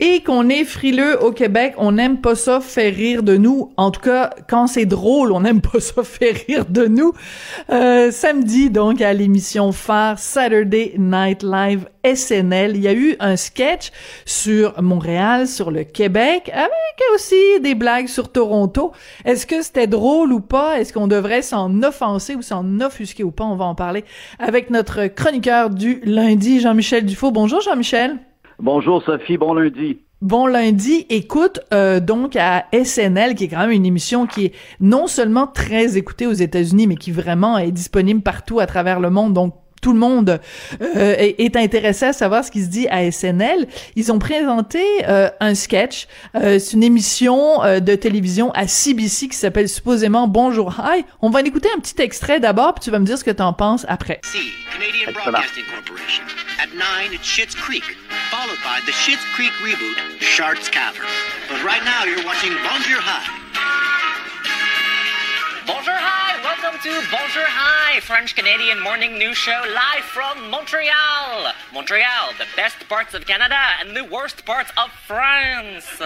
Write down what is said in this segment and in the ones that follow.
et qu'on est frileux au Québec, on n'aime pas ça faire rire de nous. En tout cas, quand c'est drôle, on n'aime pas ça faire rire de nous. Euh, samedi, donc, à l'émission phare Saturday Night Live SNL, il y a eu un sketch sur Montréal, sur le Québec, avec aussi des blagues sur Toronto. Est-ce que c'était drôle ou pas? Est-ce qu'on devrait s'en offenser ou s'en offusquer ou pas? On va en parler avec notre chroniqueur du lundi, Jean-Michel Dufault. Bonjour, Jean-Michel. Bonjour Sophie, bon lundi. Bon lundi, écoute euh, donc à SNL, qui est quand même une émission qui est non seulement très écoutée aux États-Unis, mais qui vraiment est disponible partout à travers le monde. Donc tout le monde euh, est, intéressé à savoir ce qui se dit à SNL. Ils ont présenté euh, un sketch. Euh, c'est une émission de télévision à CBC qui s'appelle supposément Bonjour Hi. On va en écouter un petit extrait d'abord, puis tu vas me dire ce que tu en penses après. C, Canadian Broadcasting Corporation. At 9, it's Schitt's Creek, followed by the Schitt's Creek reboot, Shark's Cavern. But right now, you're watching Bonjour Hi. Bonjour, hi! Welcome to Bonjour, hi! French Canadian morning news show live from Montreal! Montreal, the best parts of Canada and the worst parts of France!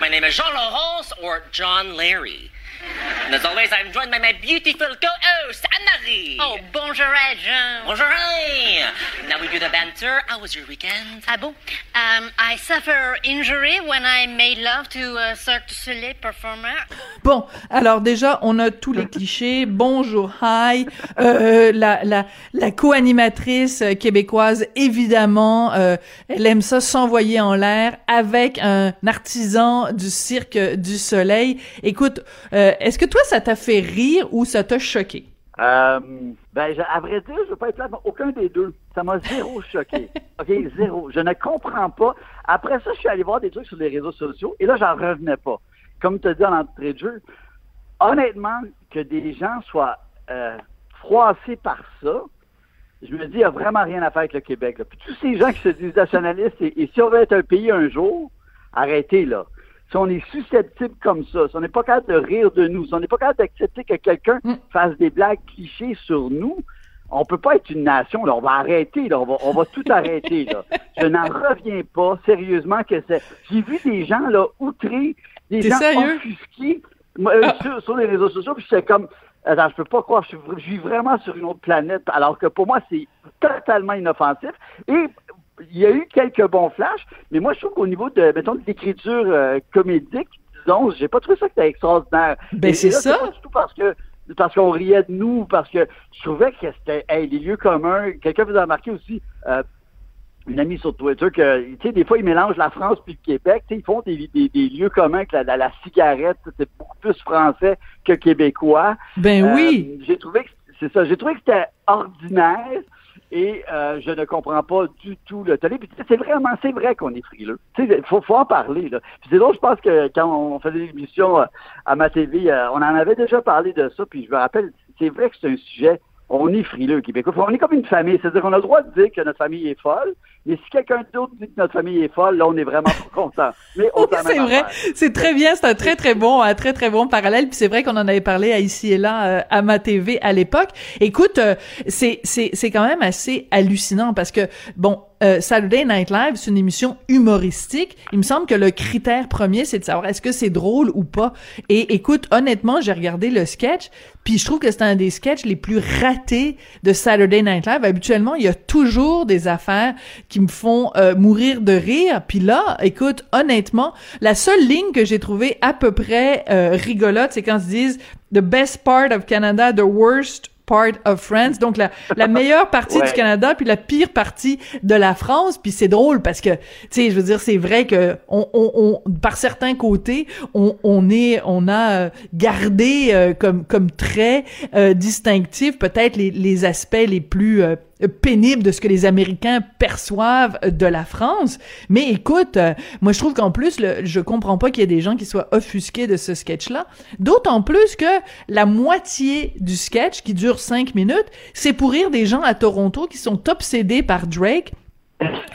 My name is Jean Laurence or John Larry. And as always, I'm joined by my beautiful co-host, Anne-Marie. Oh, bonjour, Jean. Bonjour, hi. Now we do the banter. How was your weekend? Ah bon? Um, I suffer injury when I made love to a Cirque du Soleil performer. Bon, alors déjà, on a tous les clichés. Bonjour, hi. Euh, la la, la co-animatrice québécoise, évidemment, euh, elle aime ça s'envoyer en l'air avec un artisan du Cirque du Soleil. Écoute, euh, euh, est-ce que toi, ça t'a fait rire ou ça t'a choqué? Euh, ben, à vrai dire, je veux pas être là, aucun des deux. Ça m'a zéro choqué. OK, zéro. Je ne comprends pas. Après ça, je suis allé voir des trucs sur les réseaux sociaux et là, j'en revenais pas. Comme tu as dit en entrée de jeu, honnêtement, que des gens soient euh, froissés par ça, je me dis, il n'y a vraiment rien à faire avec le Québec. Puis tous ces gens qui se disent nationalistes, et si on veut être un pays un jour, arrêtez là si on est susceptible comme ça, si on n'est pas capable de rire de nous, si on n'est pas capable d'accepter que quelqu'un mm. fasse des blagues clichés sur nous, on peut pas être une nation, là. On va arrêter, là. On va, on va tout arrêter, là. Je n'en reviens pas, sérieusement, que c'est. J'ai vu des gens, là, outrés, des gens offusqués euh, ah. sur, les réseaux sociaux, puis c'est comme. Attends, je peux pas croire, je, je suis vraiment sur une autre planète, alors que pour moi, c'est totalement inoffensif. Et il y a eu quelques bons flashs, mais moi, je trouve qu'au niveau de, mettons, de l'écriture euh, comédique, disons, j'ai pas trouvé ça que c'était extraordinaire. Ben, c'est ça. Pas du tout parce que parce qu'on riait de nous, parce que je trouvais que c'était hey, les lieux communs. Quelqu'un vous a remarqué aussi, euh, une amie sur Twitter, que tu sais, des fois, ils mélangent la France puis le Québec. Ils font des, des, des, lieux communs que la, la, cigarette, c'est beaucoup plus français que québécois. Ben oui. Euh, j'ai trouvé que c'est ça. J'ai trouvé que c'était ordinaire et euh, je ne comprends pas du tout le télé. c'est vraiment, c'est vrai qu'on est frileux. Il faut, faut en parler. Là. c'est donc, je pense que quand on faisait l'émission euh, à ma TV, euh, on en avait déjà parlé de ça. Puis je me rappelle, c'est vrai que c'est un sujet on est frileux Québécois. On est comme une famille. C'est-à-dire qu'on a le droit de dire que notre famille est folle, mais si quelqu'un d'autre dit que notre famille est folle, là, on est vraiment content. Mais c'est vrai. C'est très bien. C'est un très, très bon, un très, très bon parallèle. Puis c'est vrai qu'on en avait parlé à ici et là, euh, à ma TV à l'époque. Écoute, euh, c'est, c'est, c'est quand même assez hallucinant parce que, bon, euh, Saturday Night Live, c'est une émission humoristique. Il me semble que le critère premier, c'est de savoir est-ce que c'est drôle ou pas. Et écoute, honnêtement, j'ai regardé le sketch, puis je trouve que c'est un des sketchs les plus ratés de Saturday Night Live. Habituellement, il y a toujours des affaires qui me font euh, mourir de rire. Puis là, écoute, honnêtement, la seule ligne que j'ai trouvée à peu près euh, rigolote, c'est quand ils disent The best part of Canada, the worst part of France. Donc la, la meilleure partie du Canada puis la pire partie de la France. Puis c'est drôle parce que tu sais, je veux dire, c'est vrai que on, on, on, par certains côtés, on, on est, on a euh, gardé euh, comme comme très euh, distinctif peut-être les, les aspects les plus pénible de ce que les Américains perçoivent de la France. Mais écoute, euh, moi je trouve qu'en plus, le, je comprends pas qu'il y ait des gens qui soient offusqués de ce sketch-là. D'autant plus que la moitié du sketch, qui dure cinq minutes, c'est pour rire des gens à Toronto qui sont obsédés par Drake.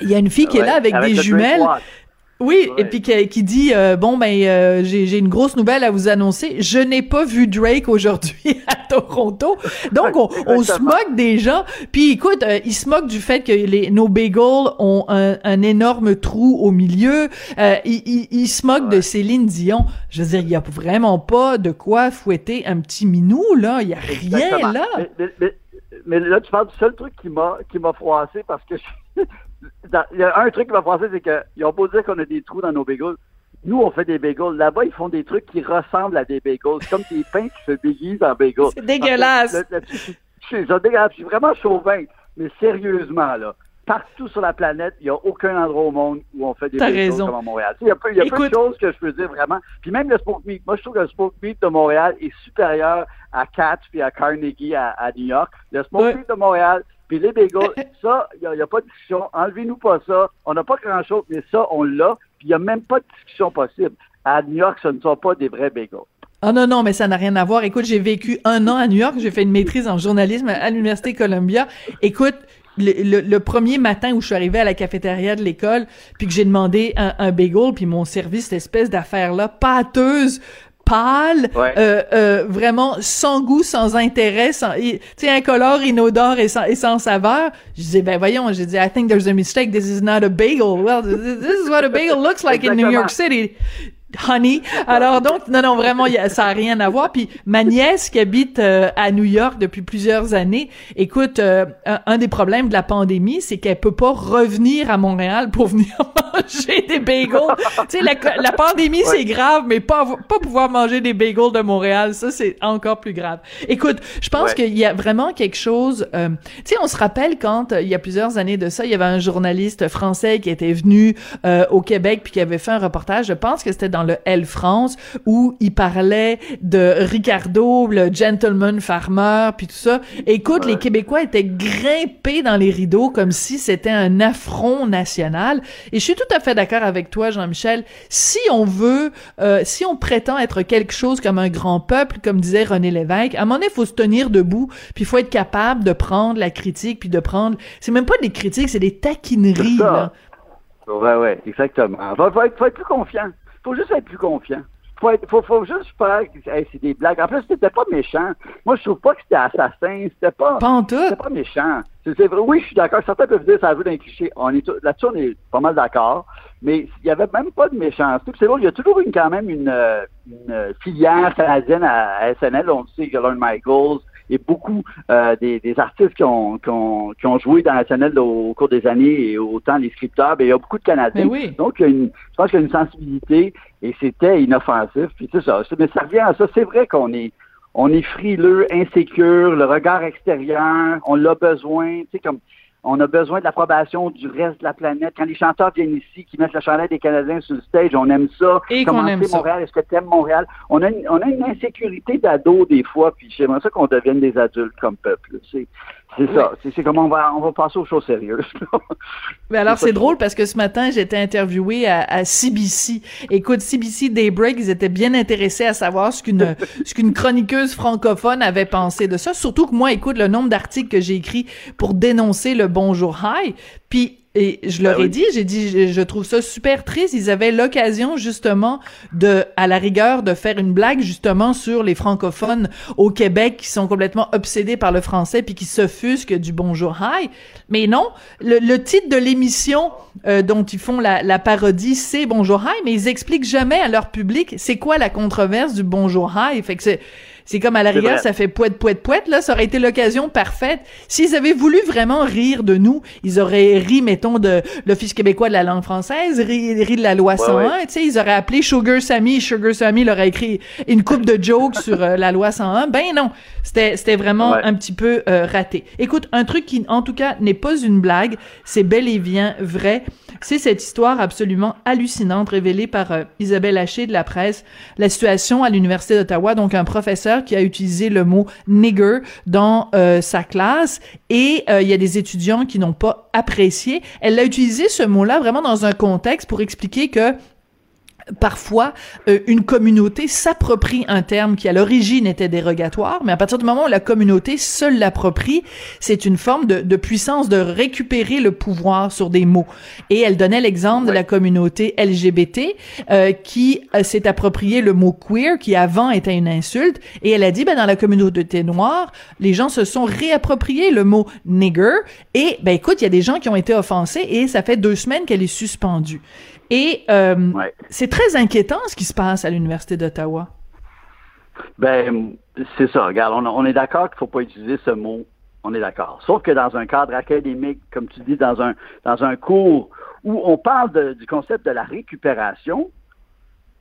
Il y a une fille qui est là avec, des jumelles. Oui, et puis qui, qui dit euh, bon ben euh, j'ai une grosse nouvelle à vous annoncer. Je n'ai pas vu Drake aujourd'hui à Toronto. Donc on, on, se moque des gens. Puis écoute, euh, ils se moquent du fait que les nos bagels ont un, un énorme trou au milieu. ils, ils, se moquent de Céline Dion. Je veux dire, il y a vraiment pas de quoi fouetter un petit minou là. Il y a rien là. Mais, mais, là tu parles du seul truc qui m'a qui m'a froissé parce que je il y a un truc qui m'a pensé, c'est qu'ils ont beau dire qu'on a des trous dans nos bagels. Nous, on fait des bagels. Là-bas, ils font des trucs qui ressemblent à des bagels. comme des pains qui se déguisent en bagels. C'est dégueulasse. je suis vraiment chauvin. Mais sérieusement, là, partout sur la planète, il n'y a aucun endroit au monde où on fait des bagels comme à Montréal. Il y a, peu, il y a peu de choses que je peux dire vraiment. Puis même le Smoke Meat, moi je trouve que le Smoke Meat de Montréal est supérieur à Katz puis à Carnegie à, New York. Le Smoke Meat de Montréal, puis les bagels, ça, il n'y a, pas de discussion. Enlevez-nous pas ça. On n'a pas grand-chose, mais ça, on l'a. Puis il n'y a même pas de discussion possible. À New York, ce ne sont pas des vrais bagels. Ah non, non, mais ça n'a rien à voir. Écoute, j'ai vécu un an à New York. J'ai fait une maîtrise en journalisme à l'Université Columbia. Écoute, le, premier matin où je suis arrivée à la cafétéria de l'école, puis que j'ai demandé un, un bagel, puis mon service, cette espèce d'affaire-là, pâteuse, pâle, euh, euh, vraiment sans goût, sans intérêt, sans, tu sais, incolore, inodore et sans, et sans saveur. Je disais, ben voyons, j'ai dit, I think there's a mistake. This is not a bagel. Well, this is what a bagel looks like in New York City honey. Alors donc, non, non, vraiment, ça a rien à voir. Puis ma nièce qui habite euh, à New York depuis plusieurs années, écoute, euh, un, des problèmes de la pandémie, c'est qu'elle peut pas revenir à Montréal pour venir manger des bagels. tu sais, la, pandémie, c'est grave, mais pas, pas pouvoir manger des bagels de Montréal, ça, c'est encore plus grave. Écoute, je pense qu'il y a vraiment quelque chose... Euh, tu sais, on se rappelle quand, il y a plusieurs années de ça, il y avait un journaliste français qui était venu au Québec puis qui avait fait un reportage, je pense que c'était dans le L France où il parlait de Ricardo, le gentleman farmer, puis tout ça. Écoute, les Québécois étaient grimpés dans les rideaux comme si c'était un affront national. Et je suis tout à fait d'accord avec toi, Jean-Michel. Si on veut, euh, si on prétend être quelque chose comme un grand peuple, comme disait René Lévesque, à un moment donné, il faut se tenir debout, puis il faut être capable de prendre la critique, puis de prendre... C'est même pas des critiques, c'est des taquineries, là. Ouais, ouais, exactement. Il faut, être, faut être plus confiant faut juste être plus confiant. Faut, faut, faut juste faire c'est des blagues. En plus, c'était pas méchant. Moi, je trouve pas que c'était assassin. C'était pas. Pas C'était pas méchant. C'est vrai. Oui, je suis d'accord. Certains peuvent dire ça joue d'un cliché. On est là-dessus, on est pas mal d'accord. Mais il y avait même pas de méchanceté. C'est bon, il y a toujours eu quand même une, une filière canadienne à, SNL. On sait que Lorne Michaels, et beaucoup euh, des, artistes qui ont, qui, ont, qui ont joué dans la SNL au, cours des années et autant les scripteurs, ben, il y a beaucoup de Canadiens. Donc, il y a une, je pense qu'il y a une sensibilité et c'était inoffensif. Puis c'est ça. Mais ça revient à ça. C'est vrai qu'on est on est frileux, insécure, le regard extérieur, on l'a besoin, tu sais, comme on a besoin de l'approbation du reste de la planète. Quand les chanteurs viennent ici, qui mettent la chandelle des Canadiens sur le stage, on aime ça. Et qu'on aime Montréal, est-ce que tu aimes Montréal? On a, une, on a une insécurité d'ado des fois, puis j'aimerais ça qu'on devienne des adultes comme peuple. C'est, c'est ça. C'est comme on va, on va passer aux choses sérieuses. Mais alors, c'est drôle parce que ce matin, j'étais interviewé à, à, CBC. Écoute, CBC Daybreak, ils étaient bien intéressés à savoir ce qu'une, ce qu'une chroniqueuse francophone avait pensé de ça. Surtout que moi, écoute, le nombre d'articles que j'ai écrits pour dénoncer le Bonjour High. Puis et je leur ben ai dit, j'ai dit, je, trouve ça super triste. Ils avaient l'occasion justement de, à la rigueur, de faire une blague justement sur les francophones au Québec qui sont complètement obsédés par le français puis qui s'offusquent du Bonjour Hi. Mais non, le, titre de l'émission euh, dont ils font la, la parodie, c'est Bonjour Hi, mais ils expliquent jamais à leur public c'est quoi la controverse du Bonjour Hi. Fait que c'est c'est comme à la rigueur, ça fait poète, poète, poète, là. Ça aurait été l'occasion parfaite. S'ils avaient voulu vraiment rire de nous, ils auraient ri, mettons, de l'Office québécois de la langue française, ri, de la loi 101, tu sais. Ils auraient appelé Sugar Sammy. Sugar Sammy leur a écrit une coupe de jokes sur euh, la loi 101. Ben non. C'était, c'était vraiment un petit peu euh, raté. Écoute, un truc qui, en tout cas, n'est pas une blague, c'est bel et bien vrai. C'est cette histoire absolument hallucinante révélée par euh, Isabelle Haché de la presse. La situation à l'Université d'Ottawa, donc un professeur qui a utilisé le mot nigger dans euh, sa classe et euh, il y a des étudiants qui n'ont pas apprécié. Elle a utilisé ce mot-là vraiment dans un contexte pour expliquer que parfois euh, une communauté s'approprie un terme qui à l'origine était dérogatoire, mais à partir du moment où la communauté seule l'approprie, c'est une forme de, de, puissance de récupérer le pouvoir sur des mots. Et elle donnait l'exemple de la communauté LGBT euh, qui euh, s'est approprié le mot queer, qui avant était une insulte, et elle a dit, ben dans la communauté noire, les gens se sont réappropriés le mot nigger, et ben écoute, il y a des gens qui ont été offensés, et ça fait deux semaines qu'elle est suspendue. Et euh, c'est très inquiétant ce qui se passe à l'Université d'Ottawa. Ben, c'est ça. Regarde, on, est d'accord qu'il ne faut pas utiliser ce mot. On est d'accord. Sauf que dans un cadre académique, comme tu dis, dans un, dans un cours où on parle du concept de la récupération,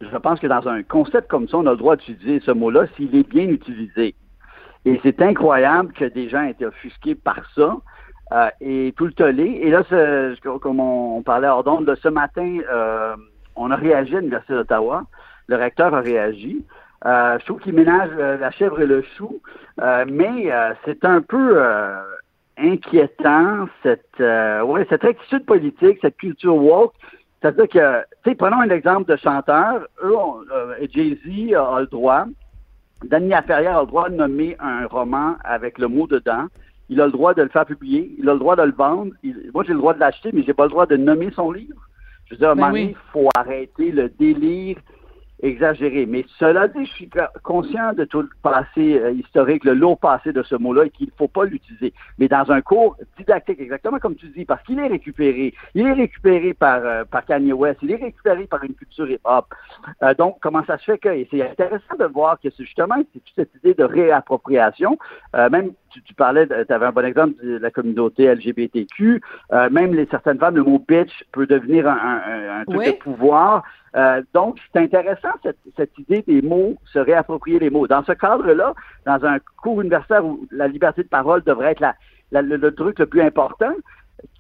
je pense que dans un concept comme ça, on a le droit d'utiliser ce mot-là s'il est bien utilisé. Et c'est incroyable que des gens aient été offusqués par ça. Euh, et tout le tollé. Et là, comme on, parlait hors d'onde, ce matin, euh, on a réagi à l'Université d'Ottawa. Le recteur a réagi. Euh, je trouve qu'il ménage la chèvre et le chou, mais c'est un peu inquiétant cette ouais cette attitude politique, cette culture woke. C'est-à-dire que, tu sais, prenons un exemple de chanteur. Eux, Jay-Z a, le droit, Danny Laferrière a le droit de nommer un roman avec le mot dedans il a le droit de le faire publier, il a le droit de le vendre. moi, j'ai le droit de l'acheter, mais j'ai pas le droit de nommer son livre. Je veux dire, à un ben moment donné, il faut arrêter le délire exagéré. Mais cela dit, je suis conscient de tout le passé euh, historique, le lourd passé de ce mot-là et qu'il ne faut pas l'utiliser. Mais dans un cours didactique, exactement comme tu dis, parce qu'il est récupéré. Il est récupéré par, euh, par Kanye West, il est récupéré par une culture hip-hop. Euh, donc, comment ça se fait que, et c'est intéressant de voir que c'est justement c'est cette idée de réappropriation, même tu, tu parlais, tu avais un bon exemple de la communauté LGBTQ, même les certaines femmes, le mot bitch peut devenir un, un, truc de pouvoir. Euh, donc, c'est intéressant cette, cette, idée des mots, se réapproprier les mots. Dans ce cadre-là, dans un cours universitaire où la liberté de parole devrait être la, le, truc le plus important,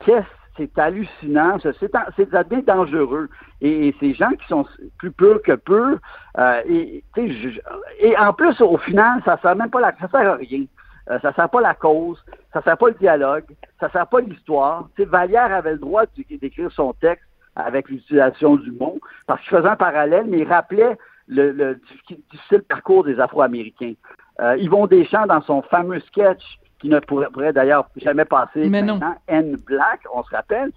qu'est-ce c'est hallucinant, c'est, devient dangereux. Et, ces gens qui sont plus purs que peu, euh, et, et en plus, au final, ça sert même pas la, ça sert à rien. Euh, ça sert pas la cause, ça sert pas le dialogue, ça sert pas l'histoire. Tu Vallière avait le droit d'écrire son texte avec l'utilisation du mot, parce qu'il faisait un parallèle, mais il rappelait le, difficile parcours des Afro-Américains. Euh, Yvon Deschamps, dans son fameux sketch, qui ne pourrait, d'ailleurs jamais passer maintenant, N Black, on se rappelle,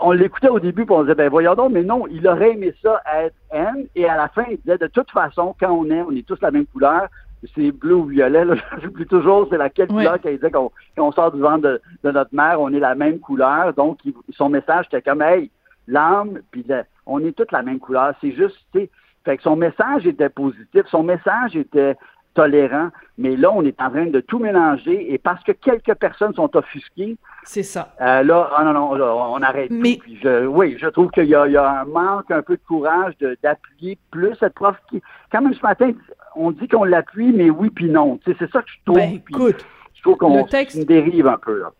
on l'écoutait au début, puis on disait, ben voyons donc, mais non, il aurait aimé ça être N, et à la fin, il disait, de toute façon, quand on est, on est tous la même couleur, c'est bleu ou violet, là, j'oublie toujours c'est laquelle couleur qu'il disait qu'on sort du ventre de, de, notre mère, on est la même couleur, donc son message était comme, hey, l'âme, puis on est toutes la même couleur. C'est juste, tu sais, fait que son message était positif, son message était tolérant, mais là, on est en train de tout mélanger et parce que quelques personnes sont offusquées. C'est ça. Euh, là, ah non, non, on arrête. Mais... je, oui, je trouve qu'il y, y, a un manque un peu de courage d'appuyer plus cette prof qui, quand même ce matin, on dit qu'on l'appuie, mais oui puis non. Tu sais, c'est ça que je trouve. Ben, écoute, je trouve qu'on dérive un peu là.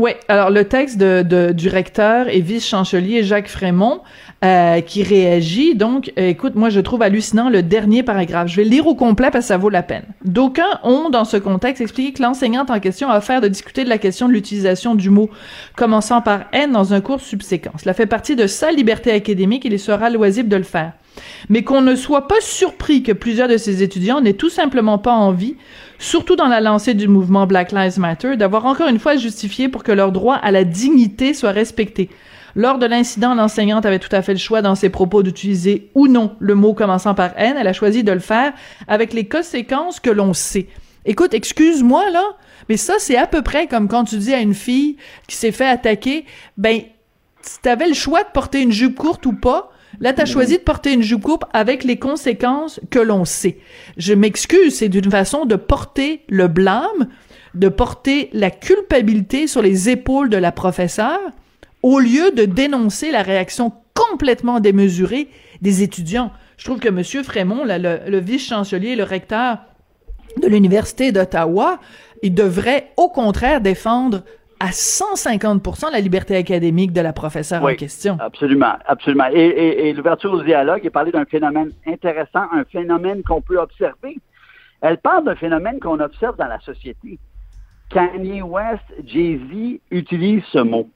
Oui, alors le texte du recteur et vice-chancelier Jacques Frémont euh, qui réagit. Donc, euh, écoute, moi je trouve hallucinant le dernier paragraphe. Je vais le lire au complet parce que ça vaut la peine. D'aucuns ont, dans ce contexte, expliqué que l'enseignante en question a offert de discuter de la question de l'utilisation du mot commençant par N dans un cours subséquent. Cela fait partie de sa liberté académique et il sera loisible de le faire mais qu'on ne soit pas surpris que plusieurs de ces étudiants n'aient tout simplement pas envie, surtout dans la lancée du mouvement Black Lives Matter, d'avoir encore une fois justifié pour que leur droit à la dignité soit respecté. Lors de l'incident, l'enseignante avait tout à fait le choix dans ses propos d'utiliser ou non le mot commençant par N. Elle a choisi de le faire avec les conséquences que l'on sait. Écoute, excuse-moi là, mais ça c'est à peu près comme quand tu dis à une fille qui s'est fait attaquer, ben, tu avais le choix de porter une jupe courte ou pas, Là, tu as choisi de porter une jupe coupe avec les conséquences que l'on sait. Je m'excuse, c'est d'une façon de porter le blâme, de porter la culpabilité sur les épaules de la professeure, au lieu de dénoncer la réaction complètement démesurée des étudiants. Je trouve que M. Frémont, le, vice-chancelier, le recteur de l'Université d'Ottawa, il devrait au contraire défendre à 150 la liberté académique de la professeure en question. Absolument, absolument. Et, l'ouverture au dialogue est parlé d'un phénomène intéressant, un phénomène qu'on peut observer. Elle parle d'un phénomène qu'on observe dans la société. Kanye West, Jay-Z utilisent ce mot.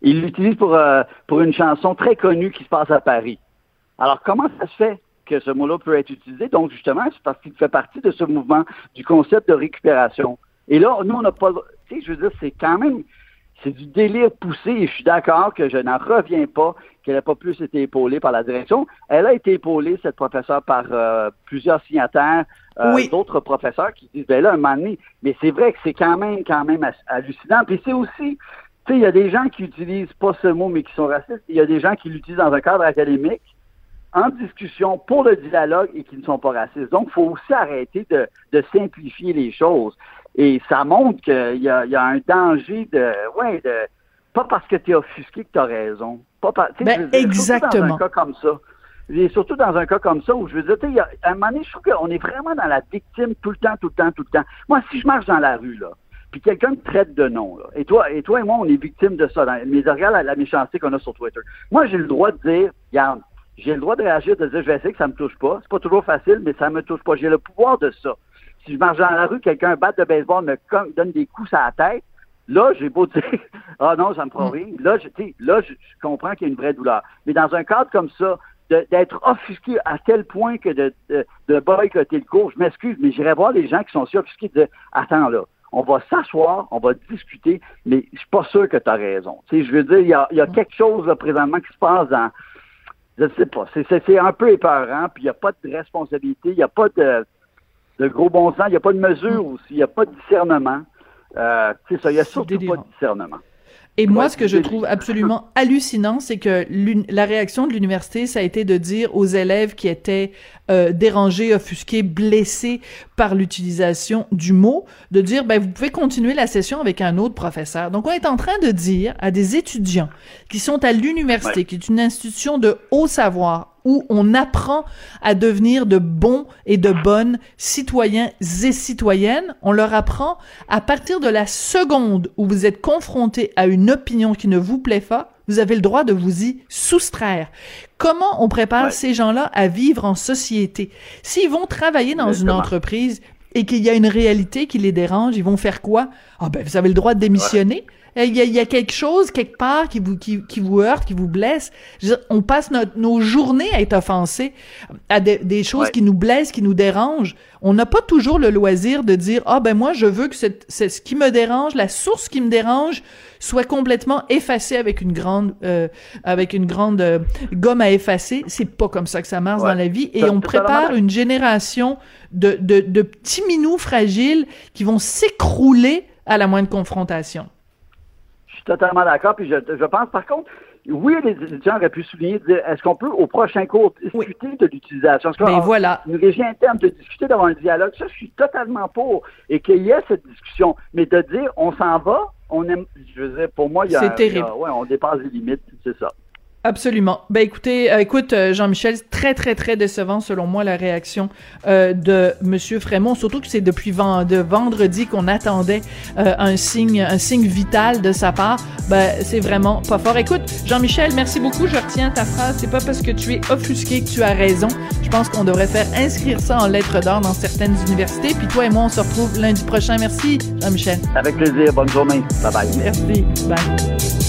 Il l'utilise pour, euh, pour une chanson très connue qui se passe à Paris. Alors, comment ça se fait que ce mot-là peut être utilisé? Donc, justement, c'est parce qu'il fait partie de ce mouvement du concept de récupération. Et là, nous, on n'a pas... Tu sais, je veux dire, c'est quand même... C'est du délire poussé et je suis d'accord que je n'en reviens pas qu'elle n'ait pas plus été épaulée par la direction. Elle a été épaulée, cette professeure, par euh, plusieurs signataires, euh, d'autres professeurs qui disent, ben là, un moment donné, mais c'est vrai que c'est quand même, quand même hallucinant. Puis c'est aussi, tu sais, il y a des gens qui utilisent pas ce mot, mais qui sont racistes. Il y a des gens qui l'utilisent dans un cadre académique, en discussion pour le dialogue et qui ne sont pas racistes. Donc, il faut aussi arrêter de, simplifier les choses. Et ça montre qu'il y a, un danger de, ouais, de, pas parce que tu es offusqué que tu as raison. Pas ben, exactement. Dans un cas comme ça. Et surtout dans un cas comme ça où je veux dire, tu sais, à un moment donné, je trouve qu'on est vraiment dans la victime tout le temps, tout le temps, tout le temps. Moi, si je marche dans la rue, là, puis quelqu'un me traite de nom, là, et toi, et toi et moi, on est victime de ça. Dans, mais regarde la, la méchanceté qu'on a sur Twitter. Moi, j'ai le droit de dire, regarde, j'ai le droit de réagir, de dire, je vais essayer que ça me touche pas. C'est pas toujours facile, mais ça me touche pas. J'ai le pouvoir de ça. Si je marche dans la rue, quelqu'un bat de baseball me donne des coups à la tête, là, j'ai beau dire, ah non, ça me prend mm. rien. Là, je, là, je, comprends qu'il y a une vraie douleur. Mais dans un cadre comme ça, d'être offusqué à tel point que de, de, de boycotter le cours, je m'excuse, mais j'irai voir les gens qui sont si offusqués de dire, attends là, on va s'asseoir, on va discuter, mais je suis pas sûr que tu as raison. Je veux dire, il y a, y a, quelque chose là, présentement qui se passe dans, je sais pas, c'est un peu épeurant, puis il n'y a pas de responsabilité, il n'y a pas de, de gros bon sens, il n'y a pas de mesure aussi, il n'y a pas de discernement. Euh, c'est ça, il n'y a surtout pas de discernement. Et moi, ce que je trouve absolument hallucinant, c'est que la réaction de l'université, ça a été de dire aux élèves qui étaient euh, dérangés, offusqués, blessés par l'utilisation du mot, de dire, ben, vous pouvez continuer la session avec un autre professeur. Donc, on est en train de dire à des étudiants qui sont à l'université, qui est une institution de haut savoir, où on apprend à devenir de bons et de bonnes citoyens et citoyennes. On leur apprend à partir de la seconde où vous êtes confronté à une opinion qui ne vous plaît pas, vous avez le droit de vous y soustraire. Comment on prépare ces gens-là à vivre en société? S'ils vont travailler dans une entreprise et qu'il y a une réalité qui les dérange, ils vont faire quoi? Ah ben, vous avez le droit de démissionner. Il y, a, quelque chose quelque part qui vous qui, qui vous heurte, qui vous blesse. on passe notre, nos journées à être offensés à des choses qui nous blessent, qui nous dérangent. On n'a pas toujours le loisir de dire ah ben moi je veux que c'est ce qui me dérange, la source qui me dérange soit complètement effacée avec une grande euh, avec une grande euh, gomme à effacer. C'est pas comme ça que ça marche dans la vie et on prépare une génération de, de, de petits minous fragiles qui vont s'écrouler à la moindre confrontation totalement d'accord. Puis je, je pense, par contre, oui, les étudiants auraient pu souligner, dire, est-ce qu'on peut, au prochain cours, discuter de l'utilisation? Mais ben, voilà. Une régie interne, de discuter, d'avoir un dialogue, ça, je suis totalement pour. Et qu'il y ait cette discussion. Mais de dire, on s'en va, on aime, je veux dire, pour moi, il y a. C'est terrible. ouais, on dépasse les limites, c'est ça. Absolument. Ben écoutez, euh, écoute euh, Jean-Michel, très très très décevant selon moi la réaction euh, de Monsieur Frémont, surtout que c'est depuis de vendredi qu'on attendait un signe un signe vital de sa part. Ben c'est vraiment pas fort. Écoute Jean-Michel, merci beaucoup. Je retiens ta phrase. C'est pas parce que tu es offusqué que tu as raison. Je pense qu'on devrait faire inscrire ça en lettres d'or dans certaines universités. Puis toi et moi, on se retrouve lundi prochain. Merci Jean-Michel. Avec plaisir. Bonne journée. Bye bye. Merci. Bye.